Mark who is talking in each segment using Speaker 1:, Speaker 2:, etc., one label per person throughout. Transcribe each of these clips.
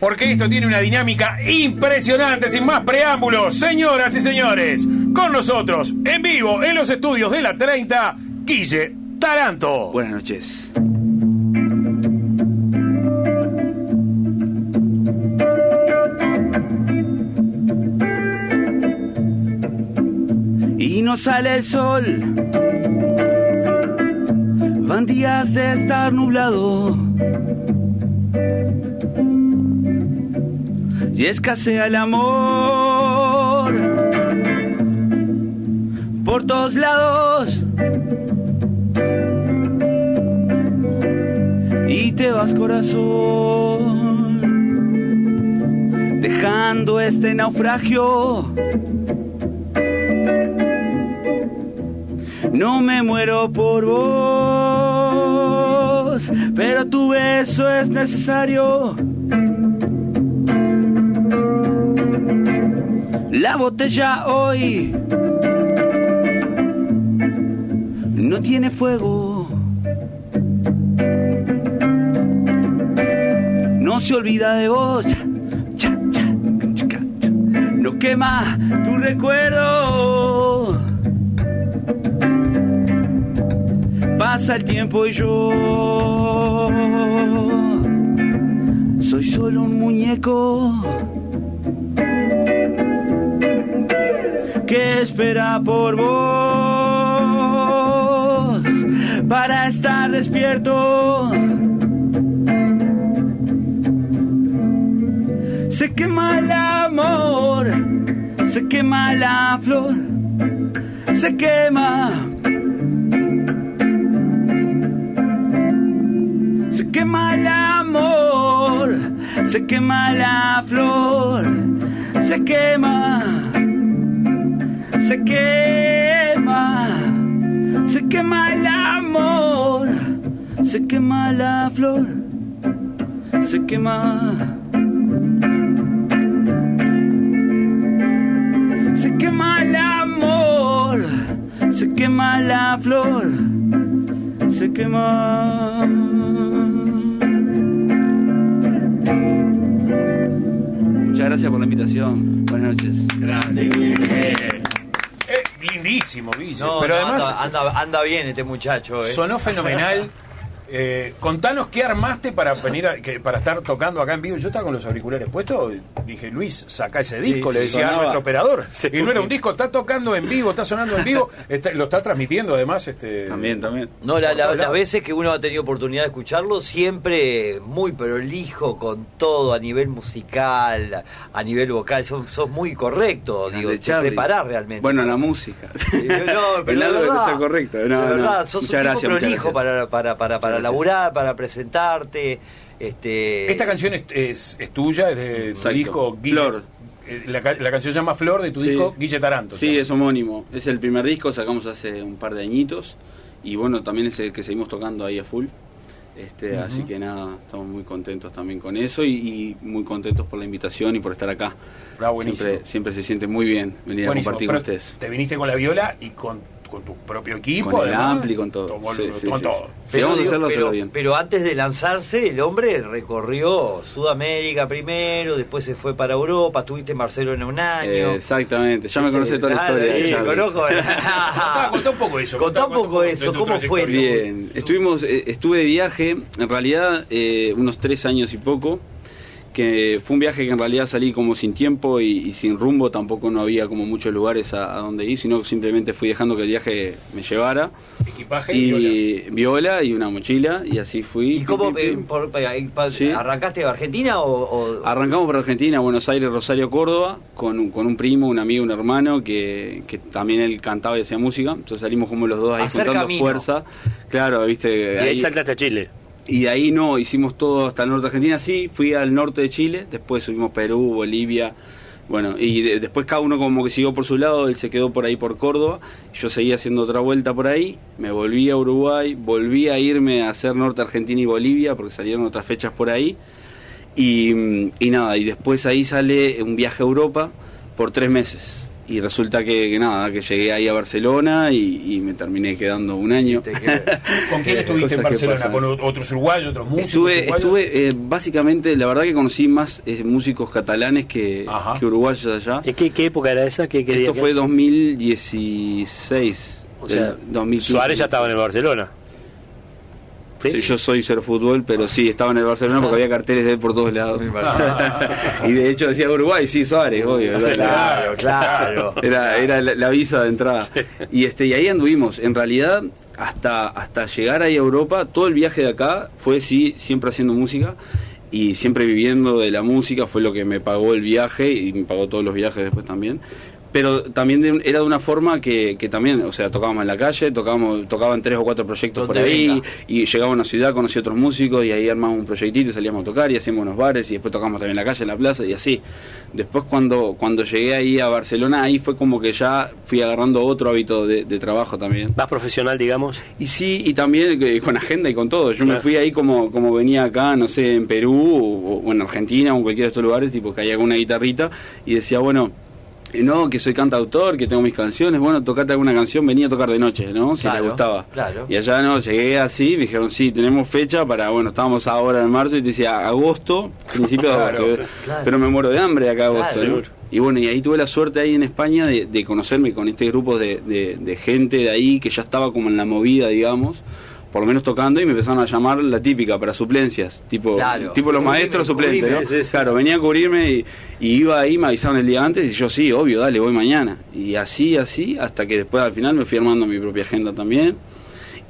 Speaker 1: porque esto tiene una dinámica impresionante, sin más preámbulos. Señoras y señores, con nosotros, en vivo, en los estudios de la 30, Guille Taranto.
Speaker 2: Buenas noches. Y no sale el sol, van días de estar nublado. Y escasea el amor por todos lados. Y te vas corazón, dejando este naufragio. No me muero por vos, pero tu beso es necesario. La botella hoy no tiene fuego. No se olvida de vos. No quema tu recuerdo. Pasa el tiempo y yo soy solo un muñeco que espera por vos para estar despierto. Se quema el amor, se quema la flor, se quema. Se quema el amor, se quema la flor, se quema se quema, se quema el amor, se quema la flor, se quema. Se quema el amor, se quema la flor, se quema. Muchas gracias por la invitación. Buenas noches.
Speaker 1: Eh, lindísimo, Guille.
Speaker 3: No,
Speaker 1: pero
Speaker 3: no,
Speaker 1: además
Speaker 3: anda, anda, anda bien este muchacho. eh.
Speaker 1: sonó fenomenal. Eh, contanos qué armaste para venir a- que- para estar tocando acá en vivo. Yo estaba con los auriculares puestos. Dije, Luis, saca ese disco,
Speaker 2: Sí,
Speaker 1: le
Speaker 2: sí,
Speaker 1: decía a nuestro operador.
Speaker 2: Sí,
Speaker 1: y no era un disco, está tocando en vivo, está sonando en vivo, está- lo está transmitiendo además. Este,
Speaker 2: También, también.
Speaker 3: No, la- la- las veces que uno ha tenido oportunidad de escucharlo, siempre muy prolijo con todo a nivel musical, a nivel vocal. Sos, sos muy correcto, digo, te preparás realmente.
Speaker 2: Bueno, la música.
Speaker 3: No, pero
Speaker 2: El
Speaker 3: de verdad,
Speaker 2: ser correcto. No,
Speaker 3: de
Speaker 2: no.
Speaker 3: verdad, sos
Speaker 2: Muchas
Speaker 3: un
Speaker 2: gracias,
Speaker 3: tipo prolijo
Speaker 2: gracias.
Speaker 3: para, para, para, para laburar, para presentarte. Este,
Speaker 1: Esta canción es, es, es tuya, es de tu disco Guille.
Speaker 2: Flor.
Speaker 1: Eh, La, ca- la canción se llama Flor de tu
Speaker 2: Sí.
Speaker 1: disco Guille Taranto.
Speaker 2: Sí, es homónimo. Es el primer disco, sacamos hace un par de añitos. Y bueno, también es el que seguimos tocando ahí a full. Este, Así que nada, estamos muy contentos también con eso y, y muy contentos por la invitación y por estar acá.
Speaker 1: Ah, buenísimo.
Speaker 2: Siempre, siempre se siente muy bien venir
Speaker 1: Buenísimo,
Speaker 2: a compartir
Speaker 1: pero
Speaker 2: con ustedes.
Speaker 1: Te viniste con la viola y con, con tu propio equipo.
Speaker 2: Con el
Speaker 1: además.
Speaker 2: ampli, con todo.
Speaker 1: Tomó-
Speaker 2: Sí, sí,
Speaker 1: tomó
Speaker 2: sí,
Speaker 1: todo.
Speaker 3: Pero,
Speaker 2: vamos a
Speaker 3: digo,
Speaker 2: hacerlo,
Speaker 3: pero,
Speaker 2: hacerlo bien.
Speaker 3: pero antes de lanzarse, el hombre recorrió Sudamérica primero, después se fue para Europa, estuviste en Barcelona un año.
Speaker 2: Eh, exactamente, ya me conoce toda la historia.
Speaker 3: sí,
Speaker 2: Charlie.
Speaker 3: conozco.
Speaker 1: Contá, contá un poco eso.
Speaker 3: Contá un poco
Speaker 1: de
Speaker 3: eso, ¿cómo fue?
Speaker 2: Bien, estuvimos, eh, estuve de viaje, en realidad eh, unos tres años y poco, que fue un viaje que en realidad salí como sin tiempo y, y sin rumbo, tampoco no había como muchos lugares a, a donde ir, sino simplemente fui dejando que el viaje me llevara.
Speaker 1: Equipaje y, viola.
Speaker 2: Y viola y una mochila y así fui.
Speaker 3: ¿Y cómo
Speaker 2: Pim, pim,
Speaker 3: eh, por-
Speaker 2: Sí.
Speaker 3: arrancaste de Argentina o, o-
Speaker 2: Arrancamos por Argentina, Buenos Aires, Rosario, Córdoba, con un, con un primo, un amigo, un hermano que, que también él cantaba y hacía música. Entonces salimos como los dos ahí
Speaker 3: Hacer
Speaker 2: juntando
Speaker 3: camino.
Speaker 2: fuerza. Claro, viste.
Speaker 4: Y ahí
Speaker 2: ahí-
Speaker 4: saltaste a Chile.
Speaker 2: Y de ahí no, hicimos todo hasta el norte de Argentina, sí, fui al norte de Chile, después subimos Perú, Bolivia, bueno, y de- después cada uno como que siguió por su lado, él se quedó por ahí por Córdoba, yo seguía haciendo otra vuelta por ahí, me volví a Uruguay, volví a irme a hacer norte Argentina y Bolivia, porque salieron otras fechas por ahí, y, y nada, y después ahí sale un viaje a Europa por tres meses. Y resulta que, que nada, que llegué ahí a Barcelona y, y me terminé quedando un año.
Speaker 1: ¿Con quién estuviste en Barcelona? ¿Con otros uruguayos, otros músicos?
Speaker 2: Estuve,
Speaker 1: uruguayos?
Speaker 2: estuve eh, básicamente, la verdad que conocí más eh, músicos catalanes que, uruguayos allá.
Speaker 4: ¿En qué, qué época era esa? ¿Qué
Speaker 2: Esto
Speaker 4: que-
Speaker 2: fue 2016.
Speaker 4: O sea,
Speaker 2: del 2015.
Speaker 4: Suárez ya estaba en el Barcelona. ¿Sí?
Speaker 2: Sí, yo soy ser fútbol, pero sí, estaba en el Barcelona porque había carteles de él por todos lados. y de hecho decía Uruguay, sí, Suárez, obvio.
Speaker 3: Claro, claro.
Speaker 2: Era, era la, la visa de entrada. Y este y ahí anduvimos. En realidad, hasta, hasta llegar ahí a Europa, todo el viaje de acá fue sí, siempre haciendo música y siempre viviendo de la música, fue lo que me pagó el viaje y me pagó todos los viajes después también. Pero también de- era de una forma que, que también, o sea, tocábamos en la calle, tocábamos, tocaban tres o cuatro proyectos por ahí,
Speaker 3: venga.
Speaker 2: y llegaba a una ciudad, conocí otros músicos, y ahí armábamos un proyectito, y salíamos a tocar, y hacíamos unos bares, y después tocábamos también en la calle, en la plaza, y así. Después cuando, cuando llegué ahí a Barcelona, ahí fue como que ya fui agarrando otro hábito de, de trabajo también.
Speaker 4: Más profesional, digamos.
Speaker 2: Y sí, y también eh, con agenda y con todo. Yo me fui ahí como, como venía acá, no sé, en Perú o, o en Argentina o en cualquiera de estos lugares, tipo que hay alguna guitarrita y decía, bueno, no, que soy cantautor, que tengo mis canciones, bueno, tocate alguna canción, venía a tocar de noche, ¿no? Si
Speaker 3: Claro,
Speaker 2: te gustaba.
Speaker 3: claro.
Speaker 2: Y allá no, llegué así, me dijeron, sí, tenemos fecha para, bueno, estábamos ahora en marzo y te decía agosto, principio de agosto. Pero me muero de hambre acá agosto,
Speaker 3: Claro.
Speaker 2: ¿no? Y bueno, y ahí tuve la suerte ahí en España de, de conocerme con este grupo de, de- de gente de ahí que ya estaba como en la movida, digamos, por lo menos tocando, y me empezaron a llamar la típica para suplencias, tipo,
Speaker 3: Claro.
Speaker 2: tipo los maestros suplentes. ¿no?
Speaker 4: Sí, sí.
Speaker 2: Claro, venía a cubrirme y, y iba ahí, me avisaron el día antes, y yo sí, obvio, dale, voy mañana. Y así, así, hasta que después al final me fui armando mi propia agenda también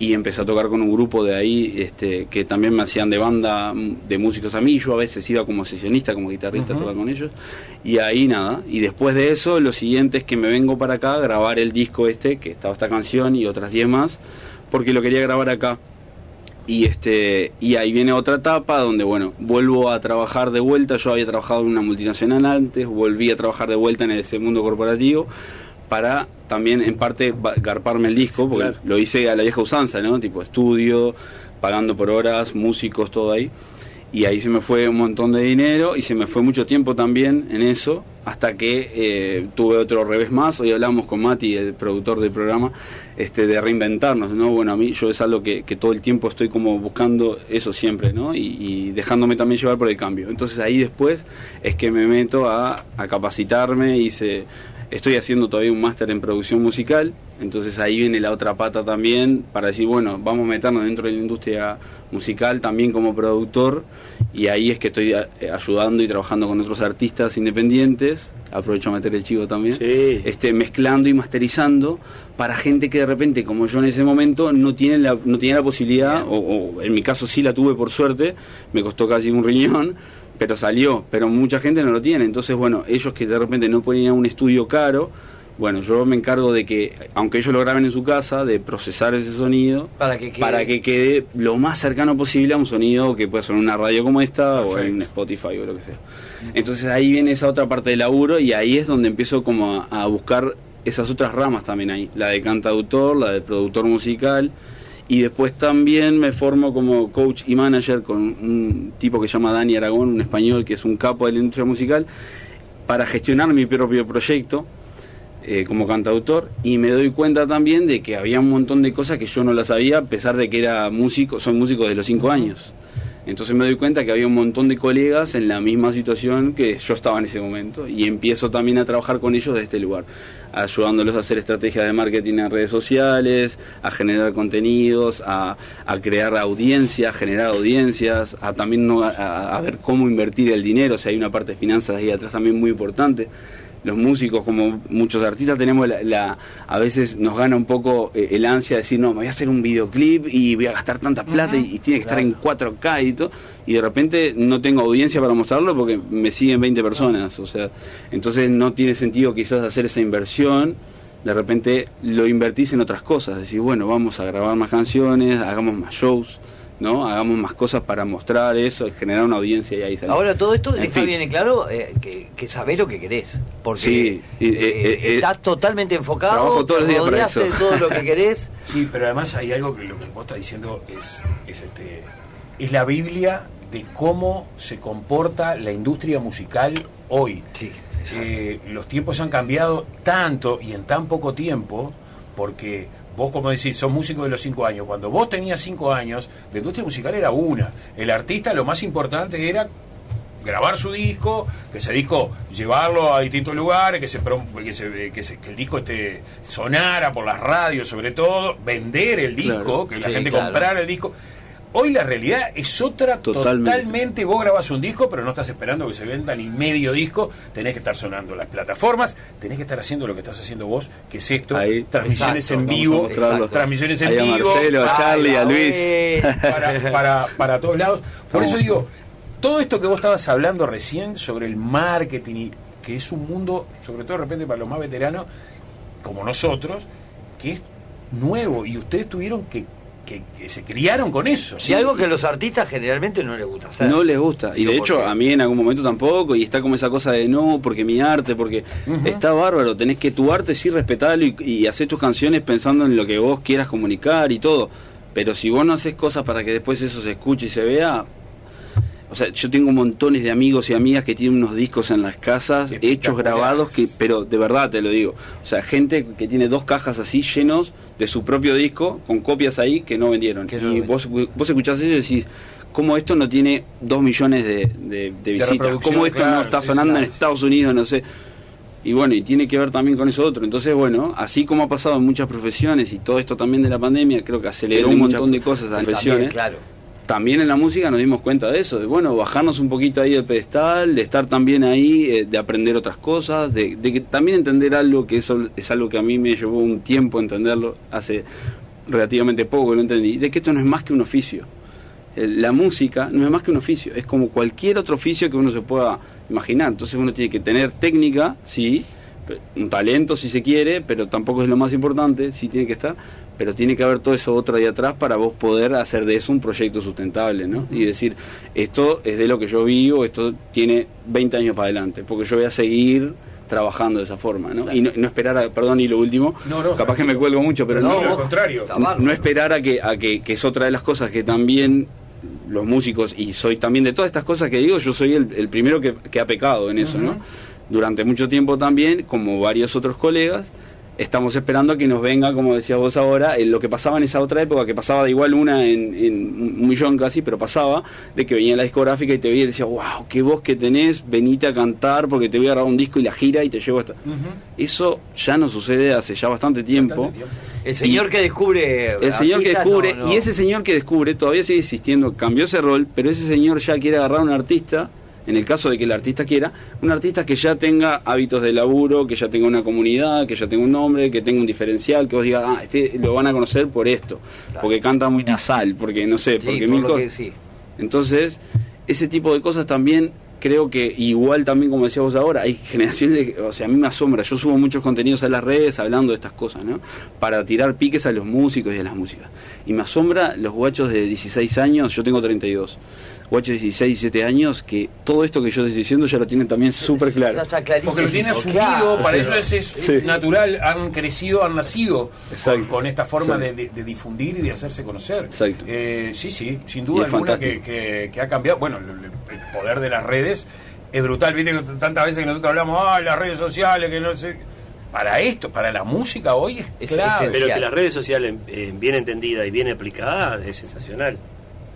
Speaker 2: y empecé a tocar con un grupo de ahí este, que también me hacían de banda de músicos a mí, yo a veces iba como sesionista, como guitarrista a tocar con ellos, y ahí nada, y después de eso lo siguiente es que me vengo para acá a grabar el disco este, que estaba esta canción y otras 10 más, porque lo quería grabar acá. Y este y ahí viene otra etapa donde bueno, vuelvo a trabajar de vuelta, yo había trabajado en una multinacional antes, volví a trabajar de vuelta en ese mundo corporativo para también en parte garparme el disco, porque
Speaker 4: Claro.
Speaker 2: lo hice a la vieja usanza, ¿no? Tipo estudio, pagando por horas, músicos, todo ahí. Y ahí se me fue un montón de dinero y se me fue mucho tiempo también en eso, hasta que eh, tuve otro revés más. Hoy hablamos con Mati, el productor del programa, este, de reinventarnos, ¿no? Bueno, a mí yo es algo que, que todo el tiempo estoy como buscando eso siempre, ¿no? Y, y dejándome también llevar por el cambio. Entonces ahí después es que me meto a, a capacitarme, hice, estoy haciendo todavía un máster en producción musical, entonces ahí viene la otra pata también para decir, bueno, vamos a meternos dentro de la industria musical también como productor y ahí es que estoy eh, ayudando y trabajando con otros artistas independientes, aprovecho a meter el chivo también,
Speaker 4: Sí.
Speaker 2: este, mezclando y masterizando para gente que de repente, como yo en ese momento, no tiene la, no tenía la posibilidad, o, o en mi caso sí la tuve por suerte, me costó casi un riñón, pero salió, pero mucha gente no lo tiene, entonces bueno, ellos que de repente no pueden ir a un estudio caro, bueno, yo me encargo de que, aunque ellos lo graben en su casa, de procesar ese sonido
Speaker 3: Para que quede-
Speaker 2: para que quede lo más cercano posible a un sonido que puede sonar en una radio como esta o en Spotify o lo que sea. Entonces ahí viene esa otra parte del laburo y ahí es donde empiezo como a, a buscar esas otras ramas también ahí, la de cantautor, la de productor musical y después también me formo como coach y manager con un tipo que se llama Dani Aragón, un español que es un capo de la industria musical, para gestionar mi propio proyecto eh, como cantautor y me doy cuenta también de que había un montón de cosas que yo no las sabía a pesar de que era músico, soy músico de los cinco años. Entonces me doy cuenta que había un montón de colegas en la misma situación que yo estaba en ese momento y empiezo también a trabajar con ellos de este lugar, ayudándolos a hacer estrategias de marketing en redes sociales, a generar contenidos, a, a crear audiencias, generar audiencias, a también no, a, ver cómo invertir el dinero, o sea, hay una parte de finanzas ahí atrás también muy importante los músicos, como muchos artistas, tenemos la, la- a veces nos gana un poco eh, el ansia de decir, no, me voy a hacer un videoclip y voy a gastar tanta plata y, y tiene que estar en 4K y todo, y de repente no tengo audiencia para mostrarlo porque me siguen 20 personas, o sea, entonces no tiene sentido quizás hacer esa inversión, de repente lo invertís en otras cosas, decir, bueno, vamos a grabar más canciones, hagamos más shows, ¿no? Hagamos más cosas para mostrar eso, generar una audiencia y ahí salir.
Speaker 3: Ahora todo esto
Speaker 2: En
Speaker 3: deja
Speaker 2: fin.
Speaker 3: bien en claro eh, que, que sabés lo que querés. Porque
Speaker 2: Sí,
Speaker 3: eh,
Speaker 2: eh, eh,
Speaker 3: estás totalmente enfocado,
Speaker 2: trabajo todos los días para eso.
Speaker 3: todo lo que querés.
Speaker 1: Sí, pero además hay algo que lo que vos estás diciendo es, es, este, es la Biblia de cómo se comporta la industria musical hoy.
Speaker 3: Sí,
Speaker 1: eh, los tiempos han cambiado tanto y en tan poco tiempo, porque vos, como decís, sos músico de los cinco años. Cuando vos tenías cinco años, la industria musical era una. El artista lo más importante era grabar su disco, que ese disco llevarlo a distintos lugares, que se, que, se- que se- que el disco este sonara por las radios sobre todo, vender el disco,
Speaker 2: Claro.
Speaker 1: que la
Speaker 3: Sí,
Speaker 1: gente
Speaker 3: claro.
Speaker 1: comprara el disco. Hoy la realidad es otra
Speaker 2: Totalmente.
Speaker 1: totalmente. Vos grabás un disco, pero no estás esperando que se venda ni medio disco. Tenés que estar sonando las plataformas, tenés que estar haciendo lo que estás haciendo vos, que es esto,
Speaker 2: Ahí.
Speaker 1: transmisiones
Speaker 3: Exacto,
Speaker 1: en vivo, transmisiones en
Speaker 2: Ahí a
Speaker 1: vivo,
Speaker 2: Marcelo, a Charlie, a Luis.
Speaker 1: para, para, para todos lados. Por
Speaker 2: Vamos.
Speaker 1: eso digo, todo esto que vos estabas hablando recién sobre el marketing, y que es un mundo, sobre todo de repente para los más veteranos, como nosotros, que es nuevo y ustedes tuvieron que, que, que se criaron con eso.
Speaker 3: Y algo que a los artistas generalmente no les gusta hacer.
Speaker 2: No les gusta. Y de hecho,
Speaker 3: porque-
Speaker 2: a mí en algún momento tampoco. Y está como esa cosa de no, porque mi arte, porque está bárbaro. Tenés que tu arte sí respetarlo y, y hacer tus canciones pensando en lo que vos quieras comunicar y todo. Pero si vos no haces cosas para que después eso se escuche y se vea. O sea, yo tengo montones de amigos y amigas que tienen unos discos en las casas hechos, grabados, que pero de verdad te lo digo. O sea, gente que tiene dos cajas así llenos de su propio disco, con copias ahí que no vendieron. Y
Speaker 3: no vendieron.
Speaker 2: vos, vos escuchás eso y decís, ¿cómo esto no tiene dos millones de, de- de visitas? ¿Cómo esto
Speaker 1: claro,
Speaker 2: no está
Speaker 1: sí,
Speaker 2: sonando
Speaker 1: sí,
Speaker 2: en. Estados Unidos? No sé. Y bueno, y tiene que ver también con eso otro. Entonces, bueno, así como ha pasado en muchas profesiones y todo esto también de la pandemia, creo que aceleró un
Speaker 3: mucha-
Speaker 2: montón de cosas a las
Speaker 3: También,
Speaker 2: profesiones.
Speaker 3: claro.
Speaker 2: También en la música nos dimos cuenta de eso, de bueno, bajarnos un poquito ahí del pedestal, de estar también ahí, eh, de aprender otras cosas, de, de que también entender algo que eso es algo que a mí me llevó un tiempo entenderlo, hace relativamente poco lo entendí, de que esto no es más que un oficio. La música no es más que un oficio, es como cualquier otro oficio que uno se pueda imaginar. Entonces uno tiene que tener técnica, sí, un talento si se quiere, pero tampoco es lo más importante, sí tiene que estar, pero tiene que haber todo eso otro ahí atrás para vos poder hacer de eso un proyecto sustentable, ¿no? Y decir, esto es de lo que yo vivo, esto tiene 20 años para adelante, porque yo voy a seguir trabajando de esa forma, ¿no? Y no, no esperar a, perdón, y lo último,
Speaker 1: No, no,
Speaker 2: capaz que me cuelgo mucho, pero
Speaker 1: No,
Speaker 2: no,
Speaker 1: al
Speaker 3: vos-
Speaker 1: contrario.
Speaker 2: No esperar a que, a que, que es otra de las cosas que también los músicos, y soy también de todas estas cosas que digo, yo soy el, el primero que, que ha pecado en eso, ¿no? Durante mucho tiempo también, como varios otros colegas, estamos esperando a que nos venga, como decías vos ahora, en lo que pasaba en esa otra época, que pasaba de igual una en, en un millón casi, pero pasaba, de que venía la discográfica y te veía y decía, wow, qué voz que tenés, venite a cantar porque te voy a agarrar un disco y la gira y te llevo hasta... Eso ya no sucede hace ya bastante tiempo.
Speaker 1: Bastante tiempo.
Speaker 3: El señor que descubre.
Speaker 2: El señor que descubre,
Speaker 3: no, no.
Speaker 2: y ese señor que descubre todavía sigue existiendo, cambió ese rol, pero ese señor ya quiere agarrar a un artista, en el caso de que el artista quiera, un artista que ya tenga hábitos de laburo, que ya tenga una comunidad, que ya tenga un nombre, que tenga un diferencial, que vos digas, ah, este lo van a conocer por esto,
Speaker 3: Claro.
Speaker 2: porque canta muy nasal, porque no sé,
Speaker 3: Sí,
Speaker 2: porque
Speaker 3: por
Speaker 2: mil cosas.
Speaker 3: que sí.
Speaker 2: Entonces, ese tipo de cosas también creo que igual también como decías vos ahora, hay generaciones, de- o sea, a mí me asombra, yo subo muchos contenidos a las redes hablando de estas cosas, ¿no? Para tirar piques a los músicos y a las músicas. Y me asombra los guachos de 16 años, yo tengo 32, guachos de 16, 17 años, que todo esto que yo estoy diciendo ya lo tienen también súper claro.
Speaker 3: está clarísimo.
Speaker 1: Porque lo tiene asumido,
Speaker 3: claro.
Speaker 1: para eso es, es
Speaker 2: Sí.
Speaker 1: natural, han crecido, han nacido con, con esta forma de,
Speaker 2: Exacto.
Speaker 1: de- de difundir y de hacerse conocer.
Speaker 2: Exacto.
Speaker 1: Eh, sí, sí, sin duda
Speaker 2: es
Speaker 1: alguna que, que- que ha cambiado. Bueno, el, el poder de las redes es brutal, viste que tantas veces que nosotros hablamos, ah, las redes sociales, que no sé. Para esto, para la música hoy es
Speaker 3: Es
Speaker 1: clave.
Speaker 3: esencial.
Speaker 4: Pero que las redes sociales, eh, bien entendidas y bien aplicadas, es sensacional.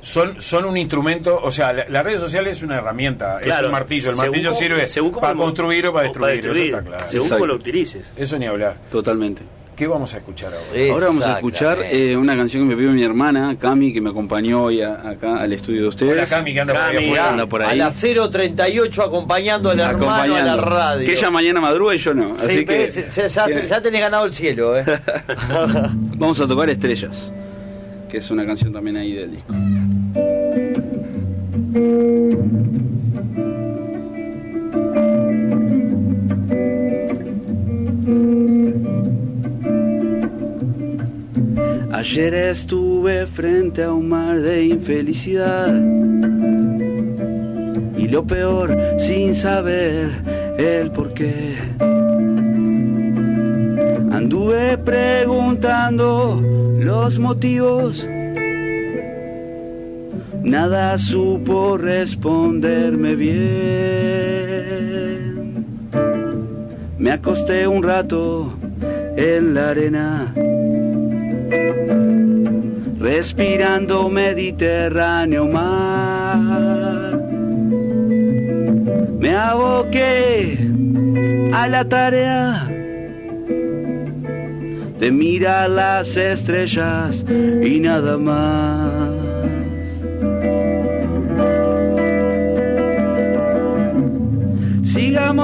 Speaker 1: Son, son un instrumento, o sea, la, la red social es una herramienta, es un martillo, el martillo sirve para construir o para
Speaker 4: o
Speaker 1: destruir, eso está claro.
Speaker 4: Según cómo lo utilices.
Speaker 1: Eso ni hablar.
Speaker 2: Totalmente.
Speaker 1: ¿Qué vamos a escuchar ahora?
Speaker 3: Eh,
Speaker 2: Ahora vamos a escuchar eh, una canción que me pidió mi hermana, Cami, que me acompañó hoy a- acá al estudio de ustedes.
Speaker 1: Hola Cami, que anda por ahí
Speaker 4: Cami,
Speaker 2: anda por
Speaker 3: A
Speaker 2: ahí.
Speaker 3: las 038 acompañando al hermano a la
Speaker 2: acompañando.
Speaker 3: radio.
Speaker 2: Que ella mañana madruga y yo no.
Speaker 3: Sí,
Speaker 2: así que
Speaker 3: ya, ya- ya tenés ganado el cielo, ¿eh?
Speaker 2: vamos a tocar Estrellas, que es una canción también ahí del disco. Ayer estuve frente a un mar de infelicidad y lo peor sin saber el por qué. Anduve preguntando los motivos, nada supo responderme bien. Me acosté un rato en la arena, respirando Mediterráneo mar. Me aboqué a la tarea de mirar las estrellas y nada más.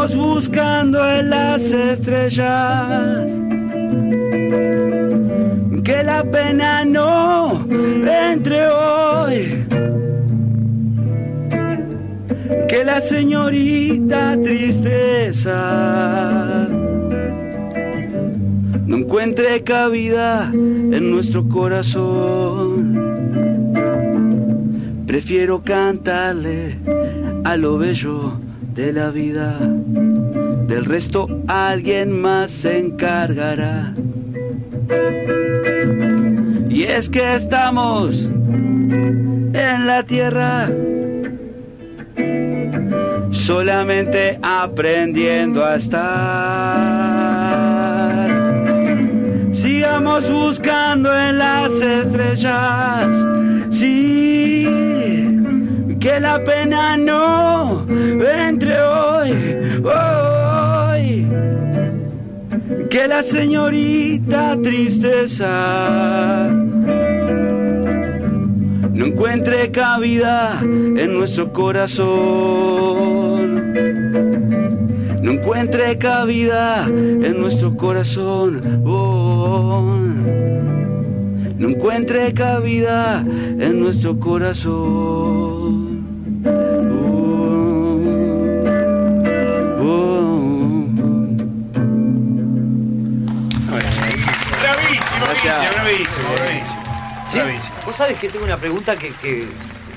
Speaker 2: Buscando en las estrellas que la pena no entre hoy. Que la señorita tristeza no encuentre cabida en nuestro corazón. Prefiero cantarle a lo bello de la vida. Del resto alguien más se encargará. Y es que estamos en la tierra solamente aprendiendo a estar. Sigamos buscando en las estrellas, sí, que la pena no entre hoy, hoy, que la señorita tristeza no encuentre cabida en nuestro corazón. No encuentre cabida en nuestro corazón. Oh, no encuentre cabida en nuestro corazón.
Speaker 1: Bravísimo, bravísimo, bravísimo.
Speaker 3: Sí,
Speaker 1: Bravísimo.
Speaker 3: Vos sabés que tengo una pregunta que, que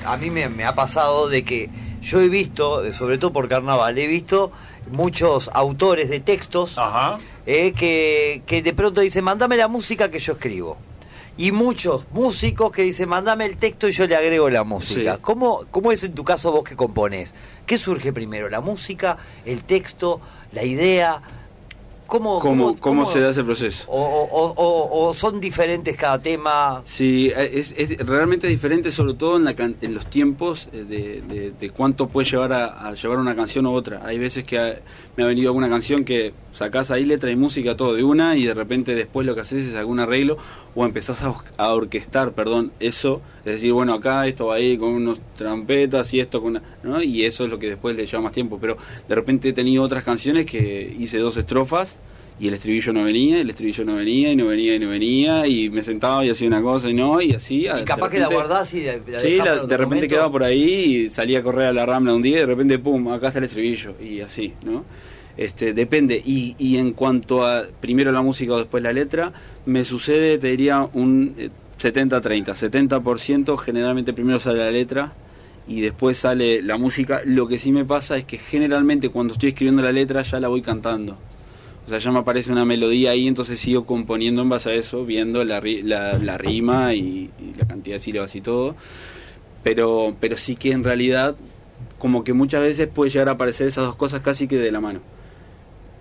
Speaker 3: a mí me, me ha pasado de que yo he visto, eh, sobre todo por carnaval, he visto muchos autores de textos
Speaker 1: Ajá.
Speaker 3: eh, que, que de pronto dicen, mandame la música que yo escribo. Y muchos músicos que dicen, mandame el texto y yo le agrego la música.
Speaker 2: Sí.
Speaker 3: ¿Cómo, ¿Cómo es en tu caso vos que componés? ¿Qué surge primero? ¿La música, el texto, la idea? ¿Cómo,
Speaker 2: ¿Cómo, cómo se da ese proceso?
Speaker 3: O, o- o- o son diferentes cada tema?
Speaker 2: Sí, es, es realmente diferente, sobre todo en, la can- en los tiempos eh, de, de- de cuánto puede llevar a, a llevar una canción u otra. Hay veces que ha- me ha venido alguna canción que sacás ahí letra y música todo de una y de repente después lo que haces es algún arreglo o empezás a, or- a orquestar, perdón, eso. Es decir, bueno, acá esto va ahí con unos trompetas y esto con una, ¿no? Y eso es lo que después le lleva más tiempo. Pero de repente he tenido otras canciones que hice dos estrofas y el estribillo no venía, y el estribillo no venía, y no venía, y no venía, y me sentaba y hacía una cosa y no, y así.
Speaker 3: Y capaz que la guardás y la, la
Speaker 2: Sí, la- de repente quedaba por ahí y salía a correr a la rambla un día y de repente, pum, acá está el estribillo, y así, ¿no? Este, depende. Y, y en cuanto a primero la música o después la letra, me sucede, te diría, un eh, 70-30. 70% generalmente primero sale la letra y después sale la música. Lo que sí me pasa es que generalmente cuando estoy escribiendo la letra ya la voy cantando. O sea, ya me aparece una melodía ahí, entonces sigo componiendo en base a eso, viendo la, la, la rima y, y la cantidad de sílabas y todo. Pero, pero sí que en realidad, como que muchas veces puede llegar a aparecer esas dos cosas casi que de la mano.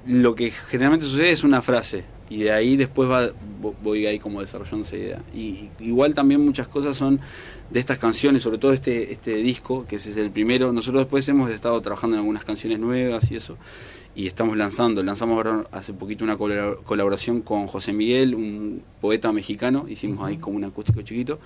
Speaker 2: Lo que generalmente sucede es una frase, y de ahí después va, vo- voy ahí como desarrollando esa idea. Y igual también muchas cosas son de estas canciones, sobre todo este, este disco, que ese es el primero. Nosotros después hemos estado trabajando en algunas canciones nuevas y eso y estamos lanzando. Lanzamos ahora hace poquito una colabora- colaboración con José Miguel, un poeta mexicano, hicimos ahí como un acústico chiquito.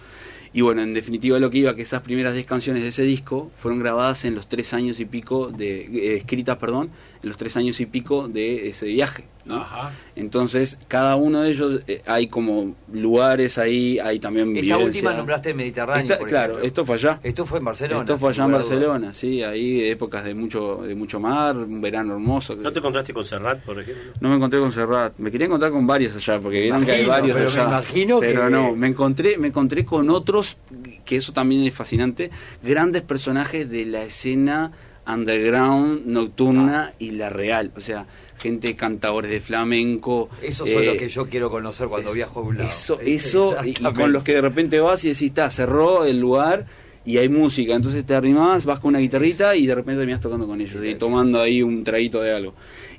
Speaker 2: Y bueno, en definitiva lo que iba, que esas primeras 10 canciones de ese disco fueron grabadas en los tres años y pico, de eh, escritas, perdón, en los tres años y pico de ese viaje. ¿No?
Speaker 1: Ajá.
Speaker 2: Entonces, cada uno de ellos eh, hay como lugares ahí, hay también
Speaker 3: Esta
Speaker 2: vivencia.
Speaker 3: última nombraste el Mediterráneo.
Speaker 2: Esta-
Speaker 3: por
Speaker 2: claro,
Speaker 3: ejemplo.
Speaker 2: esto fue allá.
Speaker 3: Esto fue en Barcelona.
Speaker 2: Esto fue allá en. Barcelona, sí, ahí épocas de mucho de mucho mar, un verano hermoso.
Speaker 4: ¿No te encontraste con Serrat, por ejemplo?
Speaker 2: No me encontré con Serrat, me quería encontrar con varios allá, porque vieron que hay varios
Speaker 3: pero me
Speaker 2: allá.
Speaker 3: imagino
Speaker 2: pero
Speaker 3: que-
Speaker 2: no, me encontré, me encontré con otros, que eso también es fascinante, grandes personajes de la escena underground, nocturna y la real. O sea, gente cantadores de flamenco.
Speaker 3: Esos son
Speaker 2: eh,
Speaker 3: los que yo quiero conocer cuando
Speaker 2: es-
Speaker 3: viajo a un lado.
Speaker 2: Eso, eso y- con los que de repente vas y decís, está, cerró el lugar y hay música. Entonces te arrimás, vas con una guitarrita y de repente terminás tocando con ellos y tomando ahí un traguito de algo.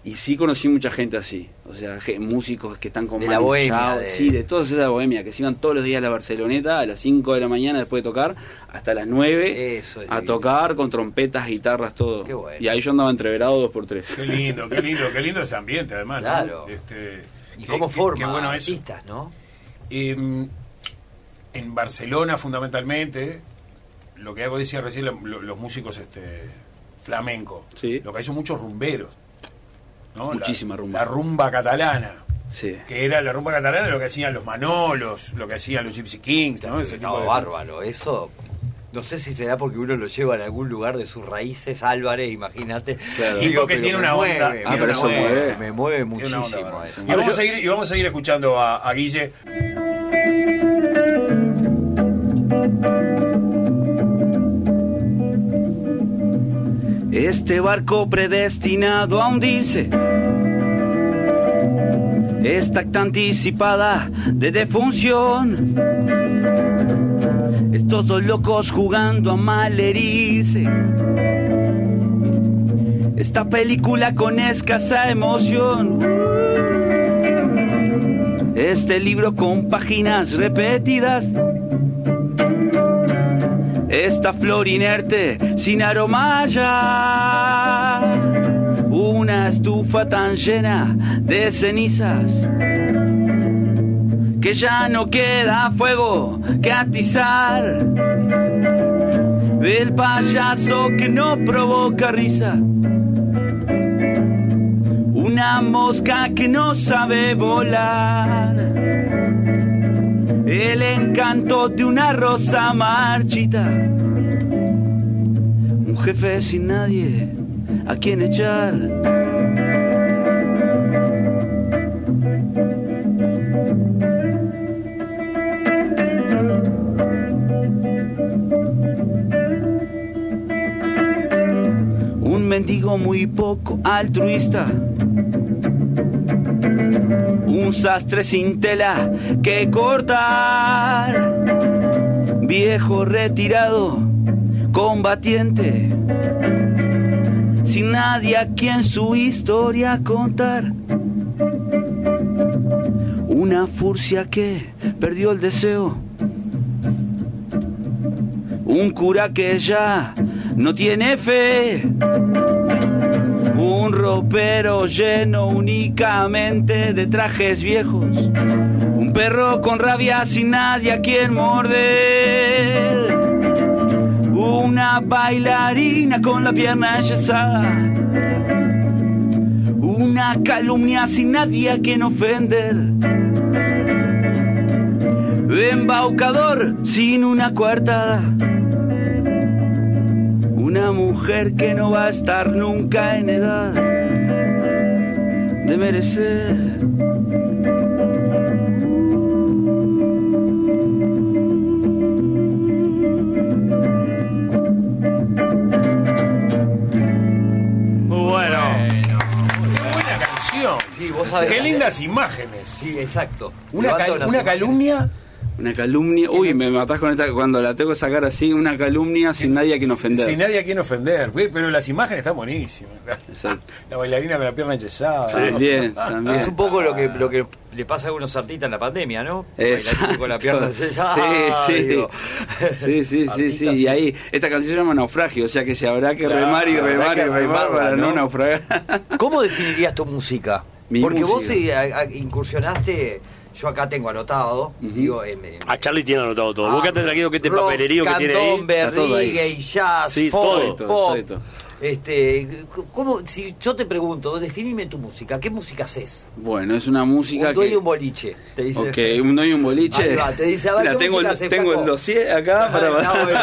Speaker 2: Y sí conocí mucha gente así, o sea, músicos que están con
Speaker 3: De la bohemia,
Speaker 2: Chao,
Speaker 3: de-
Speaker 2: sí, de toda esa bohemia, que se iban todos los días a la Barceloneta a las 5 de la mañana después de tocar, hasta las 9
Speaker 3: Eso es
Speaker 2: a tocar con trompetas, guitarras, todo.
Speaker 3: Qué bueno.
Speaker 2: Y ahí yo andaba entreverado dos por tres.
Speaker 1: Qué lindo, qué lindo, qué lindo ese ambiente además. ¿no?
Speaker 3: Claro.
Speaker 1: Este,
Speaker 3: Y
Speaker 1: qué-
Speaker 3: cómo
Speaker 1: qué-
Speaker 3: forma
Speaker 1: qué bueno eso.
Speaker 3: artistas, ¿no?
Speaker 1: Eh, en Barcelona fundamentalmente, lo que hago decía recién lo- lo- los músicos este flamenco,
Speaker 2: Sí.
Speaker 1: lo que hay son muchos rumberos. ¿No? La-
Speaker 2: Muchísima rumba.
Speaker 1: La rumba catalana,
Speaker 2: Sí.
Speaker 1: que era la rumba catalana lo que hacían los Manolos, lo que hacían los Gypsy Kings, ¿no? Ese tipo
Speaker 3: Estaba
Speaker 1: de
Speaker 3: bárbaro, eso. No sé si será porque uno lo lleva en algún lugar de sus raíces, Álvarez, imagínate.
Speaker 2: Claro.
Speaker 1: Y porque tiene una
Speaker 3: mueve,
Speaker 1: onda.
Speaker 3: me
Speaker 1: tiene
Speaker 2: pero
Speaker 1: una
Speaker 2: eso mueve.
Speaker 3: Me mueve
Speaker 1: onda
Speaker 3: muchísimo eso.
Speaker 1: Y vamos, a seguir, y vamos a seguir escuchando a, a Guille.
Speaker 2: Este barco predestinado a hundirse. Esta acta anticipada de defunción. Estos dos locos jugando a malherirse. Esta película con escasa emoción. Este libro con páginas repetidas. Esta flor inerte sin aroma ya. Una estufa tan llena de cenizas que ya no queda fuego que atizar. El payaso que no provoca risa. Una mosca que no sabe volar el encanto de una rosa marchita. Un jefe sin nadie a quien echar. Un mendigo muy poco altruista un sastre sin tela que cortar, viejo retirado, combatiente, sin nadie a quien su historia contar. Una furcia que perdió el deseo, un cura que ya no tiene fe un ropero lleno únicamente de trajes viejos, un perro con rabia sin nadie a quien morder, una bailarina con la pierna enyesada, una calumnia sin nadie a quien ofender. Embaucador sin una coartada. Una mujer que no va a estar nunca en edad de merecer.
Speaker 4: Bueno,
Speaker 1: Qué buena canción.
Speaker 3: Sí, vos sabés.
Speaker 1: Qué lindas imágenes.
Speaker 3: Sí, exacto.
Speaker 1: Una, cal- una
Speaker 3: imágenes.
Speaker 1: calumnia.
Speaker 2: Una calumnia. Uy, me matás con esta. Cuando la tengo que sacar así, una calumnia sin nadie a quien ofender.
Speaker 1: Sin nadie a quien ofender. Pero las imágenes están buenísimas.
Speaker 2: Exacto.
Speaker 1: La bailarina con la pierna enyesada.
Speaker 2: También, también.
Speaker 3: Es un poco lo que, lo que le pasa a algunos artistas en la pandemia, ¿no?
Speaker 2: Exacto.
Speaker 3: Con la pierna
Speaker 2: Sí, sí. Sí, sí, sí, sí.
Speaker 3: Artistas,
Speaker 2: Y ahí, esta canción se llama Naufragio, o sea que se habrá que
Speaker 1: Claro,
Speaker 2: remar y remar y remar para no
Speaker 3: ¿no?
Speaker 2: naufragar.
Speaker 3: ¿Cómo definirías tu música?
Speaker 2: Mi
Speaker 3: Porque vos
Speaker 2: música.
Speaker 3: sí, a- incursionaste, yo acá tengo anotado,
Speaker 2: Ujú.
Speaker 3: digo, en, en-
Speaker 4: a Charlie tiene anotado todo. Vos quedate tranquilo que este
Speaker 3: rock,
Speaker 4: papelerío que tiene ahí.
Speaker 2: todo ahí.
Speaker 3: reggae, jazz,
Speaker 4: Sí,
Speaker 3: folk,
Speaker 2: todo,
Speaker 3: pop.
Speaker 2: todo.
Speaker 3: Este, ¿cómo, si yo te pregunto, definime tu música, ¿qué música haces?
Speaker 2: Bueno, es una música
Speaker 3: Un dueño
Speaker 2: que...
Speaker 3: un boliche, te dice.
Speaker 2: Ok, un dueño y un boliche.
Speaker 3: Va, te dice, a ver,
Speaker 2: Mira,
Speaker 3: ¿qué
Speaker 2: tengo, el, tengo el dossier acá para...
Speaker 3: Bueno.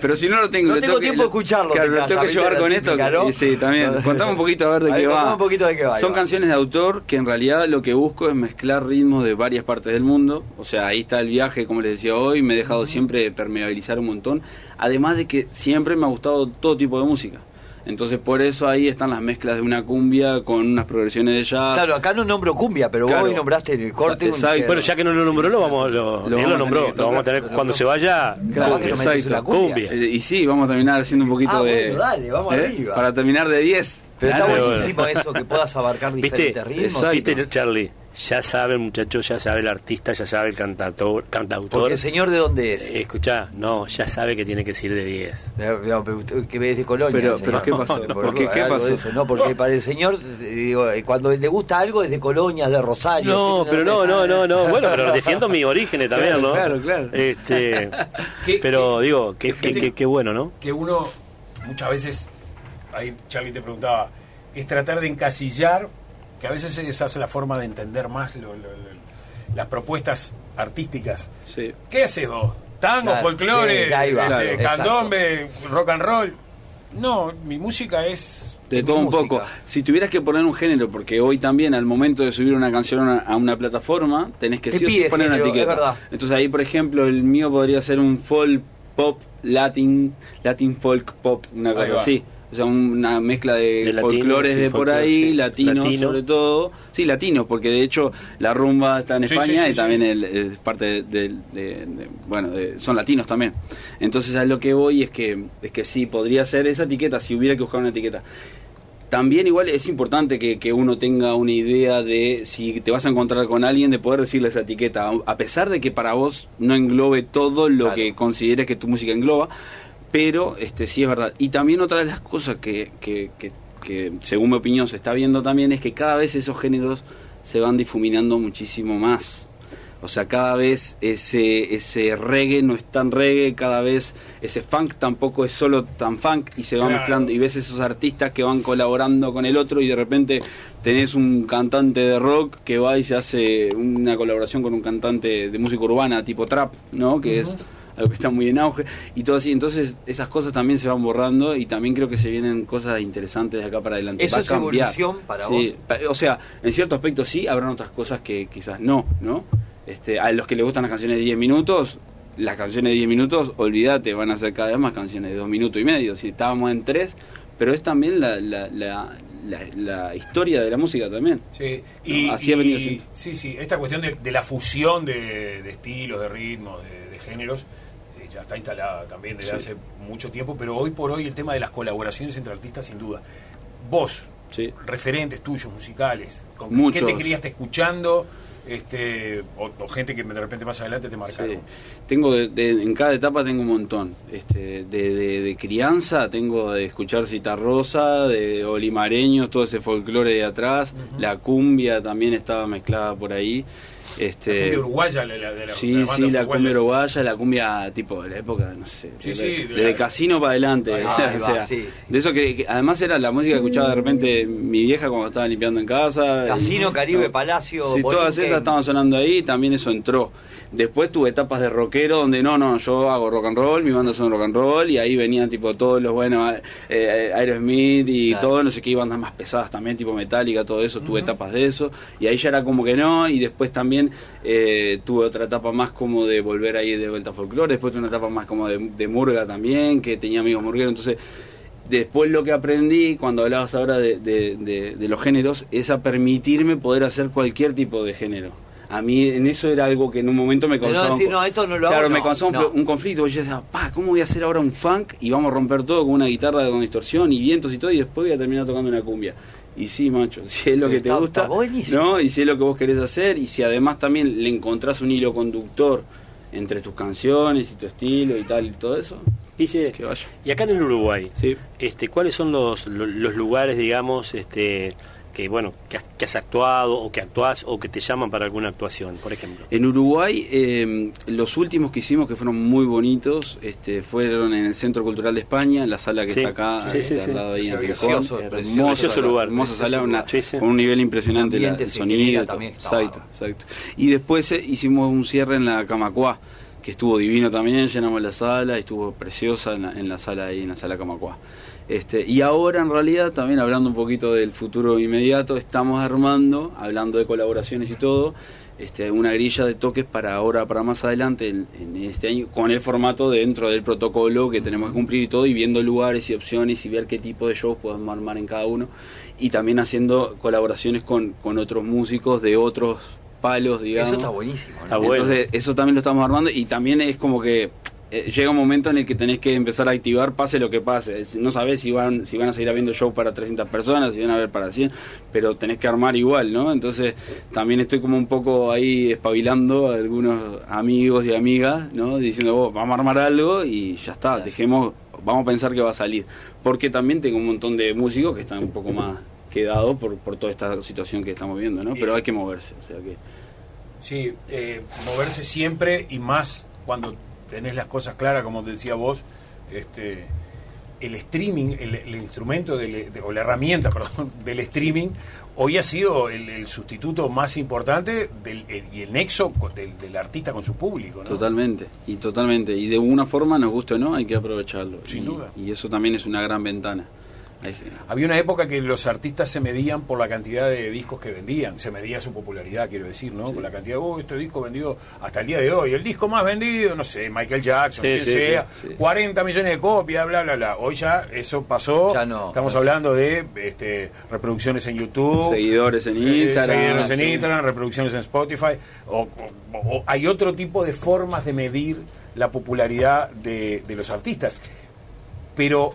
Speaker 2: Pero si no lo tengo...
Speaker 3: No tengo tiempo de escucharlo,
Speaker 2: Claro,
Speaker 3: te
Speaker 2: lo tengo que llevar con esto. y Sí, también. Contame un poquito a ver de qué
Speaker 3: contame
Speaker 2: va.
Speaker 3: un poquito de qué va,
Speaker 2: Son
Speaker 3: va.
Speaker 2: canciones de autor que en realidad lo que busco es mezclar ritmos de varias partes del mundo. O sea, ahí está el viaje, como les decía hoy. Me he dejado siempre permeabilizar un montón. Además de que siempre me ha gustado todo tipo de música. Entonces por eso ahí están las mezclas de una cumbia con unas progresiones de jazz.
Speaker 3: Claro, acá no nombro cumbia, pero
Speaker 2: Claro.
Speaker 3: vos hoy nombraste el corte.
Speaker 2: Exacto.
Speaker 4: Bueno, ya que no lo nombró, lo vamos, lo,
Speaker 2: Lo
Speaker 4: él nombró. Lo vamos a tener cuando se vaya.
Speaker 3: Claro,
Speaker 2: Cumbia,
Speaker 3: que no metes
Speaker 2: exacto.
Speaker 3: una cumbia.
Speaker 4: Cumbia.
Speaker 2: Eh, y sí, vamos a terminar haciendo un poquito
Speaker 3: Ah,
Speaker 2: de...
Speaker 3: bueno, dale, vamos
Speaker 2: ¿Eh?
Speaker 3: arriba.
Speaker 2: Para terminar de 10.
Speaker 3: Pero está buenísimo eso, que puedas abarcar
Speaker 4: ¿Viste?
Speaker 3: diferentes ritmos.
Speaker 2: Exacto.
Speaker 4: ¿Viste, Charlie? Ya sabe el muchacho, ya sabe el artista, ya sabe el cantautor. cantautor.
Speaker 3: Porque el señor de dónde es.
Speaker 4: Eh, Escuchá, no, ya sabe que tiene que decir de 10.
Speaker 3: Eh, no, pero usted- que es de Colonia.
Speaker 2: Pero- ¿qué pasó?
Speaker 3: No,
Speaker 2: ¿Por qué? ¿Qué
Speaker 3: algo
Speaker 2: pasó?
Speaker 3: eso, No, porque para el señor, digo, eh, cuando le gusta algo es de Colonia, de Rosario.
Speaker 4: No, pero no, no, no, no. Bueno, pero defiendo mis orígenes también,
Speaker 2: Claro,
Speaker 4: ¿no?
Speaker 2: claro, claro.
Speaker 4: Este,
Speaker 1: ¿Qué-
Speaker 4: pero
Speaker 1: qué-
Speaker 4: digo, qué,
Speaker 1: qué-
Speaker 4: qué, qué- qué bueno, ¿no?
Speaker 1: que uno muchas veces, ahí Charlie te preguntaba, es tratar de encasillar, que a veces esa es la forma de entender más lo- lo- lo- las propuestas artísticas.
Speaker 2: Sí.
Speaker 1: ¿Qué haces vos? ¿Tango,
Speaker 3: Claro,
Speaker 1: folclore,
Speaker 3: sí, ahí va,
Speaker 1: este,
Speaker 3: claro,
Speaker 1: candombe, rock and roll? No, mi música es...
Speaker 2: De todo un poco. Si tuvieras que poner un género, porque hoy también al momento de subir una canción a una, a una plataforma, tenés que
Speaker 3: Te
Speaker 2: sí o sí
Speaker 3: pide
Speaker 2: poner una etiqueta. Entonces ahí, por ejemplo, el mío podría ser un folk pop, latin, latin folk pop, una cosa así. O sea, un- una mezcla de,
Speaker 4: De
Speaker 2: folclores de por ahí,
Speaker 4: sí.
Speaker 2: latinos
Speaker 4: Latino.
Speaker 2: sobre todo. Sí, latinos, porque de hecho la rumba está en
Speaker 1: Sí,
Speaker 2: España
Speaker 1: sí, sí,
Speaker 2: y también
Speaker 1: sí.
Speaker 2: el- es parte de, de- de- de- bueno, de- son latinos también. Entonces a lo que voy es que, es que sí, podría ser esa etiqueta, si hubiera que buscar una etiqueta. También igual es importante que, que uno tenga una idea de si te vas a encontrar con alguien, de poder decirle esa etiqueta, a pesar de que para vos no englobe todo lo
Speaker 3: Claro.
Speaker 2: que consideres que tu música engloba, pero este sí es verdad. Y también otra de las cosas que, que, que, que, según mi opinión se está viendo también es que cada vez esos géneros se van difuminando muchísimo más. O sea, cada vez ese, ese reggae no es tan reggae, cada vez ese funk tampoco es solo tan funk y se va
Speaker 1: Claro.
Speaker 2: mezclando y ves esos artistas que van colaborando con el otro y de repente tenés un cantante de rock que va y se hace una colaboración con un cantante de música urbana tipo trap, ¿no? Que es algo que está muy en auge y todo así. Entonces esas cosas también se van borrando y también creo que se vienen cosas interesantes de acá para adelante.
Speaker 3: ¿Eso
Speaker 2: Va a
Speaker 3: es
Speaker 2: cambiar.
Speaker 3: evolución para
Speaker 2: Sí, O sea, en cierto aspecto sí, habrán otras cosas que quizás no, ¿no? Este, a los que les gustan las canciones de 10 minutos, las canciones de 10 minutos, olvídate, van a ser cada vez más canciones de 2 minutos y medio. Si estábamos en 3, pero es también la, la, la, la- la historia de la música también.
Speaker 1: Sí,
Speaker 2: No, así ha venido
Speaker 1: sí, sí, esta cuestión de, de la fusión de, de estilos, de ritmos, de, de géneros, eh, ya está instalada también desde
Speaker 2: Sí.
Speaker 1: hace mucho tiempo, pero hoy por hoy el tema de las colaboraciones entre artistas, sin duda. Vos,
Speaker 2: Sí.
Speaker 1: referentes tuyos musicales, con
Speaker 2: Muchos.
Speaker 1: qué te criaste escuchando, este, o, o gente que de repente más adelante te marcaron.
Speaker 2: Sí. Tengo de- de- en cada etapa tengo un montón. Este, de, de- de crianza tengo de escuchar Citarrosa, de Olimareños, todo ese folclore de atrás. La cumbia también estaba mezclada por ahí. Este,
Speaker 1: La cumbia uruguaya, la, la- de la, de
Speaker 2: Sí, sí, la cumbia uruguaya, la cumbia tipo de la época, no sé,
Speaker 1: Sí,
Speaker 2: de,
Speaker 1: sí, de
Speaker 2: desde
Speaker 1: la-
Speaker 2: casino para adelante.
Speaker 3: Ahí
Speaker 2: o
Speaker 3: va,
Speaker 2: sea,
Speaker 3: sí, sí.
Speaker 2: De eso que, que además era la música que escuchaba de repente mi vieja cuando estaba limpiando en casa.
Speaker 3: Casino,
Speaker 2: Y-
Speaker 3: Caribe,
Speaker 2: no.
Speaker 3: Palacio,
Speaker 2: Sí, todas esas estaban sonando ahí, también eso entró. Después tuve etapas de rockero donde no, no, yo hago rock and roll, mi banda son rock and roll y ahí venían tipo todos los buenos eh, Aerosmith y
Speaker 3: Claro.
Speaker 2: todo, no sé qué, bandas más pesadas también, tipo Metallica, todo eso, tuve etapas de eso y ahí ya era como que no y después también eh, tuve otra etapa más como de volver ahí de vuelta a folclore, después tuve una etapa más como de, de murga también, que tenía amigos murgueros, entonces después lo que aprendí cuando hablabas ahora de, de- de- de los géneros es a permitirme poder hacer cualquier tipo de género. A mí en eso era algo que en un momento me
Speaker 3: De no
Speaker 2: causaba... un
Speaker 3: no, esto no lo hago,
Speaker 2: Claro, me causaba un,
Speaker 3: no.
Speaker 2: un conflicto. Yo decía, pa, ¿cómo voy a hacer ahora un funk? Y vamos a romper todo con una guitarra con distorsión y vientos y todo y después voy a terminar tocando una cumbia. Y sí, macho, si es lo que te gusta. ¿no? Y si es lo que vos querés hacer y si además también le encontrás un hilo conductor entre tus canciones y tu estilo y tal y todo eso,
Speaker 4: Guille,
Speaker 2: que vaya.
Speaker 4: y acá en el Uruguay,
Speaker 2: Sí.
Speaker 4: este, ¿cuáles son los, lo- los lugares, digamos, este, que bueno, que has, que has actuado o que actuás o que te llaman para alguna actuación, por ejemplo?
Speaker 2: En Uruguay, eh, los últimos que hicimos que fueron muy bonitos, este, fueron en el Centro Cultural de España, en la sala que
Speaker 4: Sí,
Speaker 2: está acá,
Speaker 4: sí,
Speaker 2: este,
Speaker 4: sí,
Speaker 2: al
Speaker 4: sí.
Speaker 2: lado ahí en
Speaker 3: Precioso,
Speaker 2: sala,
Speaker 4: lugar,
Speaker 2: hermosa sala, una-
Speaker 3: lugar.
Speaker 4: Sí, sí.
Speaker 2: con un nivel impresionante, la- el sonido,
Speaker 3: también, está
Speaker 2: exacto, exacto. Y después eh, hicimos un cierre en la Camacuá, que estuvo divino también, llenamos la sala, estuvo preciosa en la, en la sala ahí, en la sala Camacua. Este, y ahora en realidad, también hablando un poquito del futuro inmediato, estamos armando, hablando de colaboraciones y todo, este, una grilla de toques para ahora, para más adelante, en, en este año, con el formato dentro del protocolo que tenemos que cumplir y todo, y viendo lugares y opciones y ver qué tipo de shows podemos armar en cada uno, y también haciendo colaboraciones con, con otros músicos de otros palos, digamos.
Speaker 3: Eso está buenísimo. ¿no?
Speaker 4: Está bueno.
Speaker 2: Entonces, eso también lo estamos armando y también es como que eh, llega un momento en el que tenés que empezar a activar pase lo que pase. No sabés si van si van a seguir habiendo show para 300 personas, si van a haber para 100, pero tenés que armar igual, ¿no? Entonces, también estoy como un poco ahí espabilando a algunos amigos y amigas, ¿no? Diciendo, "Oh, vamos a armar algo y ya está, dejemos, vamos a pensar que va a salir. Porque también tengo un montón de músicos que están un poco más quedados por, por toda esta situación que estamos viendo, ¿no? Pero hay que moverse, o sea que...
Speaker 1: Sí, eh, moverse siempre y más cuando tenés las cosas claras, como te decía vos, este, el streaming, el, el instrumento del- de- o la herramienta, perdón, del streaming, hoy ha sido el, el sustituto más importante del, el- y el nexo del, del artista con su público. ¿no?
Speaker 2: Totalmente, y totalmente. Y de alguna forma, nos guste o no, hay que aprovecharlo.
Speaker 1: Sin
Speaker 2: Y-
Speaker 1: duda.
Speaker 2: Y eso también es una gran ventana.
Speaker 1: Había una época que los artistas se medían por la cantidad de discos que vendían, se medía su popularidad, quiero decir, ¿no? Con la cantidad, oh, este disco vendió hasta el día de hoy, el disco más vendido, no sé, Michael Jackson,
Speaker 4: Sí,
Speaker 1: quien
Speaker 4: sí,
Speaker 1: sea,
Speaker 2: sí, sí.
Speaker 1: 40 millones de copias, bla, bla, bla. Hoy ya eso pasó,
Speaker 3: Ya no.
Speaker 1: estamos hablando de este, reproducciones en YouTube,
Speaker 2: Seguidores en
Speaker 1: eh,
Speaker 2: Instagram.
Speaker 1: seguidores en. Instagram, reproducciones en Spotify, o, o- o hay otro tipo de formas de medir la popularidad de, de los artistas. Pero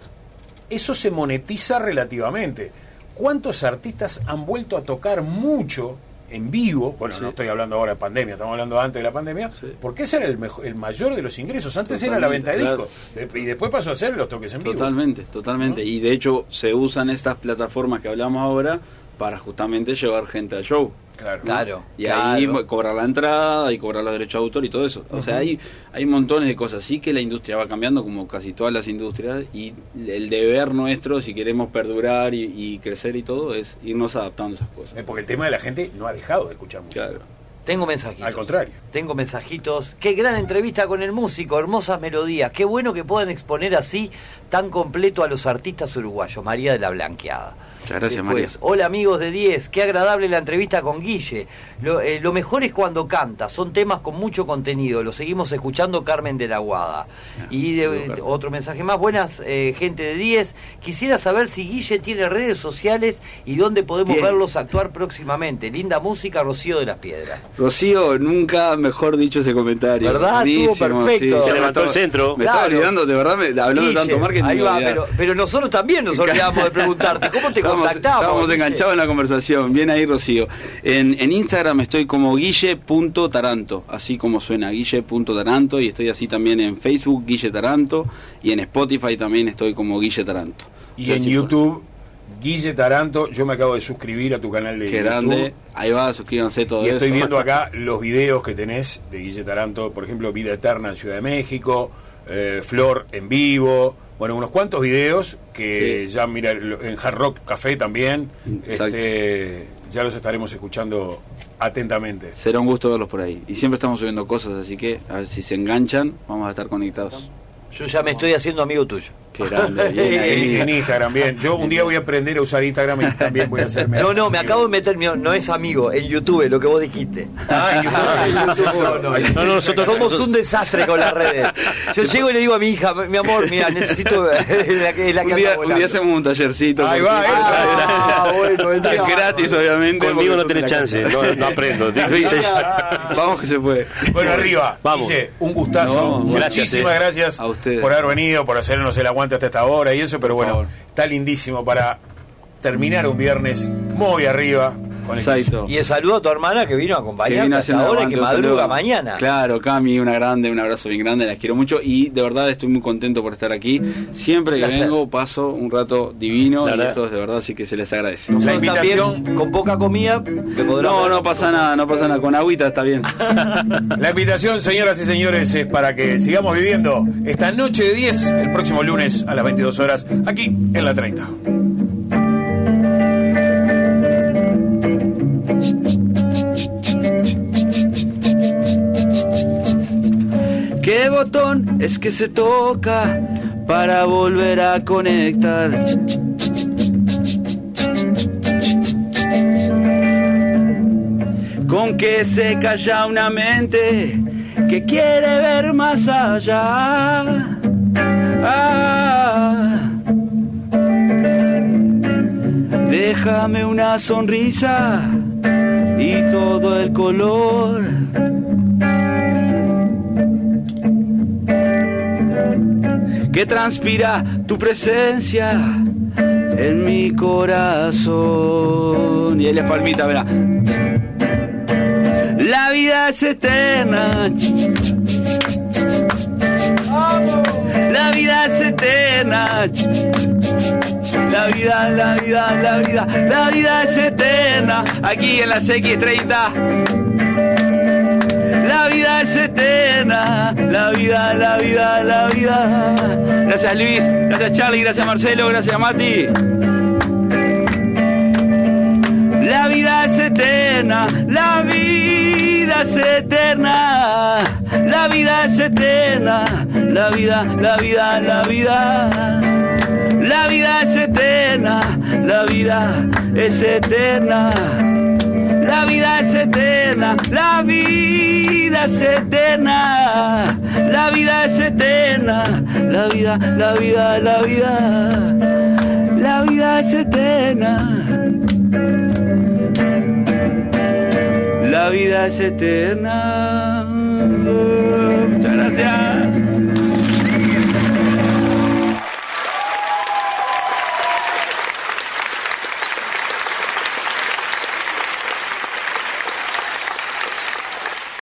Speaker 1: eso se monetiza relativamente. ¿Cuántos artistas han vuelto a tocar mucho en vivo? Bueno,
Speaker 2: Sí.
Speaker 1: no estoy hablando ahora de pandemia, estamos hablando antes de la pandemia,
Speaker 2: Sí.
Speaker 1: porque ese era el, mejo- el mayor de los ingresos. Antes era la venta de
Speaker 2: Totalmente,
Speaker 1: discos y después pasó a ser los toques en vivo.
Speaker 2: Totalmente, totalmente.
Speaker 1: ¿No?
Speaker 2: Y de hecho, se usan estas plataformas que hablamos ahora para justamente llevar gente al show.
Speaker 1: Claro.
Speaker 3: Claro.
Speaker 2: Y
Speaker 3: claro.
Speaker 2: ahí cobrar la entrada y cobrar los derechos de autor y todo eso. O sea, hay, hay montones de cosas. Sí que la industria va cambiando, como casi todas las industrias, y el deber nuestro, si queremos perdurar y, y crecer y todo, es irnos adaptando a esas cosas.
Speaker 1: Eh, Porque el tema de la gente no ha dejado de escuchar música.
Speaker 2: Claro.
Speaker 3: Tengo mensajitos.
Speaker 1: Al contrario.
Speaker 3: Tengo mensajitos. Qué gran entrevista con el músico, hermosas melodías. Qué bueno que puedan exponer así tan completo a los artistas uruguayos. María de la Blanqueada.
Speaker 2: Muchas gracias,
Speaker 3: Después, Hola amigos de 10, qué agradable la entrevista con Guille. Lo, eh, lo mejor es cuando canta, son temas con mucho contenido. Lo seguimos escuchando Carmen de la Guada.
Speaker 2: Ah,
Speaker 3: Y de-
Speaker 2: Carmen.
Speaker 3: otro mensaje más, buenas eh, gente de 10. Quisiera saber si Guille tiene redes sociales y dónde podemos
Speaker 2: Bien.
Speaker 3: verlos actuar próximamente. Linda música, Rocío de las Piedras.
Speaker 2: Rocío, nunca mejor dicho ese comentario.
Speaker 3: ¿Verdad? Estuvo perfecto.
Speaker 4: Se
Speaker 2: Me
Speaker 4: levantó el
Speaker 2: estaba-
Speaker 4: centro.
Speaker 2: Me estaba olvidando, de verdad, me, hablando de
Speaker 3: Guille,
Speaker 2: tanto marketing.
Speaker 3: ahí va, pero nosotros también nos olvidamos de preguntarte, ¿cómo te
Speaker 2: Estábamos-
Speaker 3: contactamos?
Speaker 2: Estábamos
Speaker 3: Guille?
Speaker 2: enganchados en la conversación. Bien ahí, Rocío. En, en Instagram estoy como guille.taranto, así como suena, guille.taranto. Y estoy así también en Facebook, Guille Taranto. Y en Spotify también estoy como Guille Taranto.
Speaker 1: Y
Speaker 2: O sea,
Speaker 1: en YouTube, Guille Taranto, yo me acabo de suscribir a tu canal de
Speaker 2: Qué
Speaker 1: YouTube.
Speaker 2: grande. Ahí va, suscríbanse todo
Speaker 1: Y
Speaker 2: eso.
Speaker 1: estoy viendo acá los videos que tenés de Guille Taranto, por ejemplo, Vida Eterna en Ciudad de México, eh, Flor en vivo, bueno, unos cuantos videos que
Speaker 2: Sí.
Speaker 1: ya, mira, lo- en Hard Rock Café también,
Speaker 2: Exacto.
Speaker 1: este, ya los estaremos escuchando atentamente.
Speaker 2: Será un gusto verlos por ahí. Y siempre estamos subiendo cosas, así que a ver si se enganchan, vamos a estar conectados.
Speaker 3: Yo ya me estoy haciendo amigo tuyo.
Speaker 2: Qué grande. Bien
Speaker 1: En,
Speaker 2: ahí.
Speaker 1: en Instagram, bien. Yo un día voy a aprender a usar Instagram y también voy a hacerme...
Speaker 3: No, no, me acabo de meter, no, no es amigo, en YouTube, lo que vos dijiste.
Speaker 1: Ah, en YouTube.
Speaker 3: no, no,
Speaker 4: nosotros-
Speaker 3: somos un desastre con las redes. Yo llego y le digo a mi hija, mi amor, mira, necesito la que, la que
Speaker 2: Un día, un día hacemos un tallercito.
Speaker 1: Ahí va, eso.
Speaker 3: Ah, bueno,
Speaker 2: Es gratis, obviamente.
Speaker 4: Conmigo no tenés chance, no, no aprendo.
Speaker 2: Vamos que se puede.
Speaker 1: Bueno, arriba.
Speaker 4: Vamos.
Speaker 1: Dice, un gustazo.
Speaker 2: No,
Speaker 1: Muchísimas
Speaker 4: eh.
Speaker 1: gracias
Speaker 2: A ustedes.
Speaker 1: por haber venido, por hacernos el aguante hasta esta hora y eso, pero bueno, está lindísimo para terminar un viernes muy arriba con el
Speaker 2: Exacto.
Speaker 3: Y el saludo a tu hermana que vino a
Speaker 2: Que
Speaker 3: acompañarte
Speaker 2: vino
Speaker 3: hasta ahora y que madruga
Speaker 2: saludo.
Speaker 3: mañana.
Speaker 2: Claro, Cami, una grande, un abrazo bien grande, las quiero mucho y de verdad estoy muy contento por estar aquí. Siempre que vengo paso un rato divino
Speaker 4: La
Speaker 2: y esto es de verdad, así que se les agradece.
Speaker 1: La invitación-
Speaker 3: también, con poca comida, te
Speaker 2: No, no pasa nada, no pasa nada, con agüita está bien.
Speaker 1: La invitación, señoras y señores, es para que sigamos viviendo esta noche de 10 el próximo lunes a las 22 horas aquí en la 30.
Speaker 2: Es que se toca para volver a conectar. Con que se calla una mente que quiere ver más allá. Ah. déjame una sonrisa y todo el color. Que transpira tu presencia en mi corazón. Y él es palmita, verá. La vida es eterna. La vida es eterna. La vida, la vida, la vida, la vida es eterna. Aquí en la X30. La vida es eterna, la vida, la vida, la vida. Gracias Luis, gracias Charlie, gracias Marcelo, gracias Mati. La vida es eterna, la vida es eterna, la vida es eterna, la vida, la vida, la vida. La vida es eterna, la vida es eterna. La vida es eterna, la vida es eterna. La vida es eterna, la vida, la vida, la vida. La vida es eterna. La vida es eterna. Muchas gracias.